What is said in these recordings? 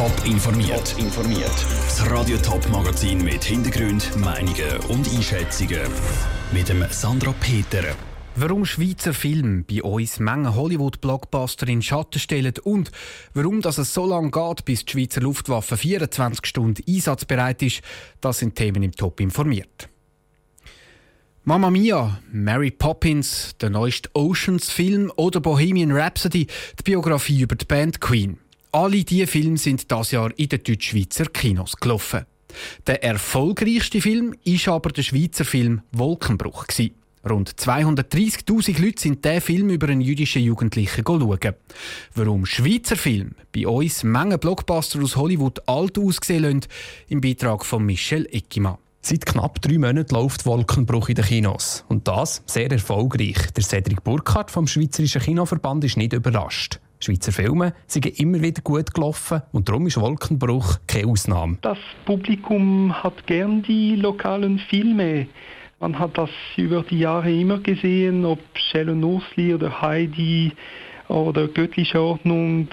Top informiert. informiert. Das Radio Top Magazin mit Hintergrund, Meinungen und Einschätzungen mit dem Sandra Peter. Warum Schweizer Filme bei uns Mengen Hollywood-Blockbuster in Schatten stellen und warum dass es so lange geht, bis die Schweizer Luftwaffe 24 Stunden einsatzbereit ist, das sind Themen im Top informiert. Mama Mia, Mary Poppins, der neueste Oceans-Film oder Bohemian Rhapsody, die Biografie über die Band Queen. Alle diese Filme sind das Jahr in den Deutschschweizer Kinos gelaufen. Der erfolgreichste Film ist aber der Schweizer Film Wolkenbruch. Rund 230.000 Leute sind diesen Film über einen jüdischen Jugendlichen schauen. Warum Schweizer Film bei uns Mengen Blockbuster aus Hollywood alt aussehen lassen, im Beitrag von Michel Eckimann. Seit knapp drei Monaten läuft Wolkenbruch in den Kinos. Und das sehr erfolgreich. Der Cedric Burkhardt vom Schweizerischen Kinoverband ist nicht überrascht. Schweizer Filme sind immer wieder gut gelaufen und darum ist Wolkenbruch keine Ausnahme. Das Publikum hat gern die lokalen Filme. Man hat das über die Jahre immer gesehen, ob Shell und oder Heidi oder Göttliche Ordnung.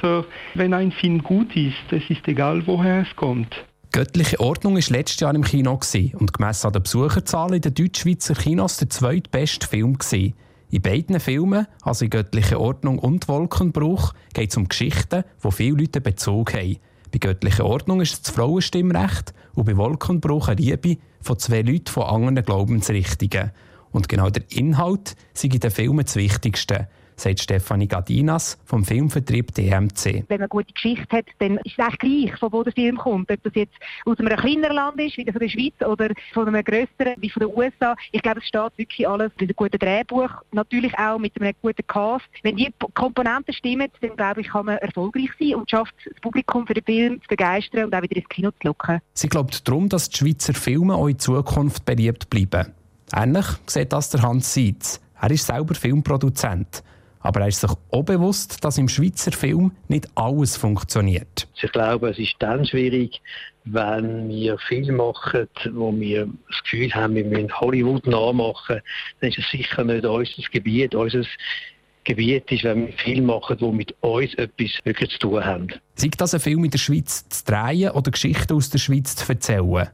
Wenn ein Film gut ist, es ist egal, woher es kommt. Göttliche Ordnung war letztes Jahr im Kino und gemessen an den Besucherzahlen in den Deutschschweizer Kinos der zweitbeste Film. Gewesen. In beiden Filmen, also in Göttliche Ordnung und Wolkenbruch, geht es um Geschichten, die viele Leute Bezug haben. Bei Göttliche Ordnung ist es das Frauenstimmrecht und bei Wolkenbruch eine Liebe von zwei Leuten von anderen Glaubensrichtungen. Und genau der Inhalt sind in den Filmen das Wichtigste sagt Stefanie Gadinas vom Filmvertrieb DMC. Wenn man eine gute Geschichte hat, dann ist es eigentlich gleich, von wo der Film kommt. Ob das jetzt aus einem kleineren Land ist, wie von der Schweiz, oder von einem grösseren, wie von den USA. Ich glaube, es steht wirklich alles mit einem guten Drehbuch, natürlich auch mit einem guten Cast. Wenn die Komponenten stimmen, dann glaube ich, kann man erfolgreich sein und schafft das Publikum für den Film zu begeistern und auch wieder ins Kino zu locken. Sie glaubt darum, dass die Schweizer Filme auch in Zukunft beliebt bleiben. Ähnlich sieht das der Hans Seitz. Er ist selber Filmproduzent. Aber er ist sich auch bewusst, dass im Schweizer Film nicht alles funktioniert. Ich glaube, es ist dann schwierig, wenn wir Filme machen, wo wir das Gefühl haben, wir müssen Hollywood nachmachen, dann ist es sicher nicht unser Gebiet. Unser Gebiet ist, wenn wir Filme machen, die mit uns etwas wirklich zu tun haben. Sei das ein Film in der Schweiz zu drehen oder Geschichten aus der Schweiz zu erzählen.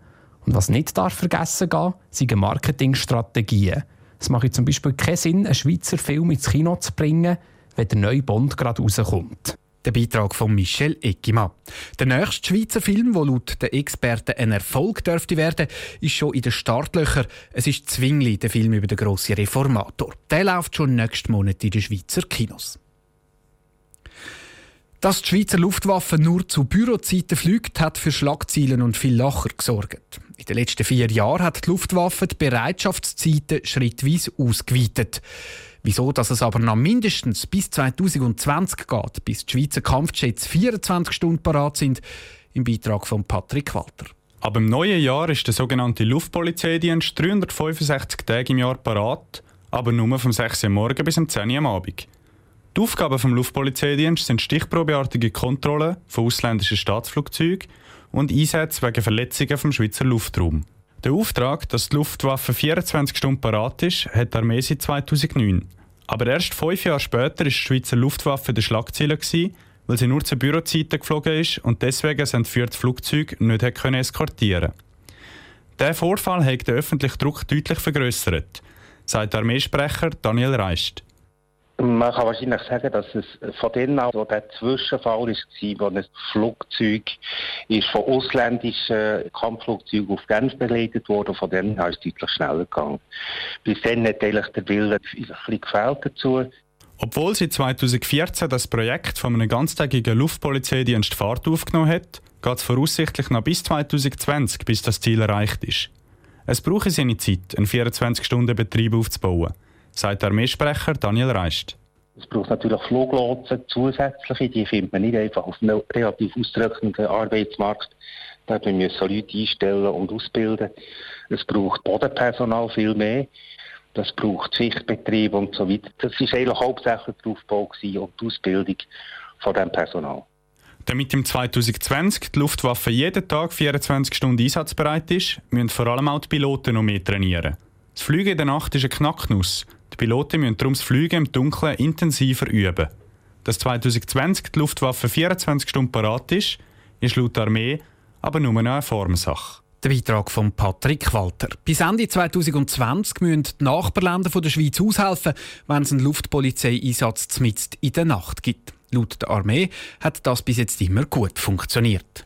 Und was nicht darf vergessen gehen, sind Marketingstrategien. Es macht zum Beispiel keinen Sinn, einen Schweizer Film ins Kino zu bringen, wenn der neue Bond gerade rauskommt. Der Beitrag von Michel Eckimann. Der nächste Schweizer Film, der laut den Experten ein Erfolg dürfte werden, ist schon in den Startlöchern. Es ist Zwingli, der Film über den grossen Reformator. Der läuft schon nächsten Monat in den Schweizer Kinos. Dass die Schweizer Luftwaffe nur zu Bürozeiten fliegt, hat für Schlagzeilen und viel Lacher gesorgt. In den letzten vier Jahren hat die Luftwaffe die Bereitschaftszeiten schrittweise ausgeweitet. Wieso, dass es aber noch mindestens bis 2020 geht, bis die Schweizer Kampfjets 24 Stunden parat sind, im Beitrag von Patrick Walter. Ab dem neuen Jahr ist der sogenannte Luftpolizeidienst 365 Tage im Jahr parat, aber nur vom 6 Uhr morgen bis um 10 Uhr am Abend. Die Aufgaben des Luftpolizeidienstes sind stichprobeartige Kontrollen von ausländischen Staatsflugzeugen und Einsätze wegen Verletzungen vom Schweizer Luftraum. Der Auftrag, dass die Luftwaffe 24 Stunden parat ist, hat die Armee seit 2009. Aber erst fünf Jahre später ist die Schweizer Luftwaffe der Schlagzeiler weil sie nur zu Bürozeiten geflogen ist und deswegen ein entführtes Flugzeug nicht eskortieren konnte. Dieser Vorfall hat den öffentlichen Druck deutlich vergrößert, sagt der Armeesprecher Daniel Reist. Man kann wahrscheinlich sagen, dass es von denen an, wo der Zwischenfall war, wo ein Flugzeug ist von ausländischen Kampfflugzeugen auf Genf begleitet wurde, von denen an ist es deutlich schneller gegangen. Bis dann hat eigentlich der Wille ein bisschen gefehlt dazu. Obwohl sie 2014 das Projekt von einem ganztägigen Luftpolizeidienst Fahrt aufgenommen hat, geht es voraussichtlich noch bis 2020, bis das Ziel erreicht ist. Es brauche seine Zeit, einen 24-Stunden-Betrieb aufzubauen sagt der Armeesprecher Daniel Reist. Es braucht natürlich Fluglotsen, zusätzliche, die findet man nicht einfach auf einem relativ ausdrückenden Arbeitsmarkt. Da müssen wir Leute einstellen und ausbilden. Es braucht Bodenpersonal viel mehr. Das braucht Schichtbetrieb und so weiter. Das war eigentlich hauptsächlich der Aufbau und die Ausbildung von diesem Personal. Damit im 2020 die Luftwaffe jeden Tag 24 Stunden einsatzbereit ist, müssen vor allem auch die Piloten noch mehr trainieren. Das Fliegen in der Nacht ist ein Knacknuss. Die Piloten müssen darum das Fliegen im Dunkeln intensiver üben. Dass 2020 die Luftwaffe 24 Stunden parat ist, ist laut Armee aber nur eine Formsache. Der Beitrag von Patrick Walter. Bis Ende 2020 müssen die Nachbarländer der Schweiz aushelfen, wenn es einen Luftpolizeieinsatz mitten in der Nacht gibt. Laut der Armee hat das bis jetzt immer gut funktioniert.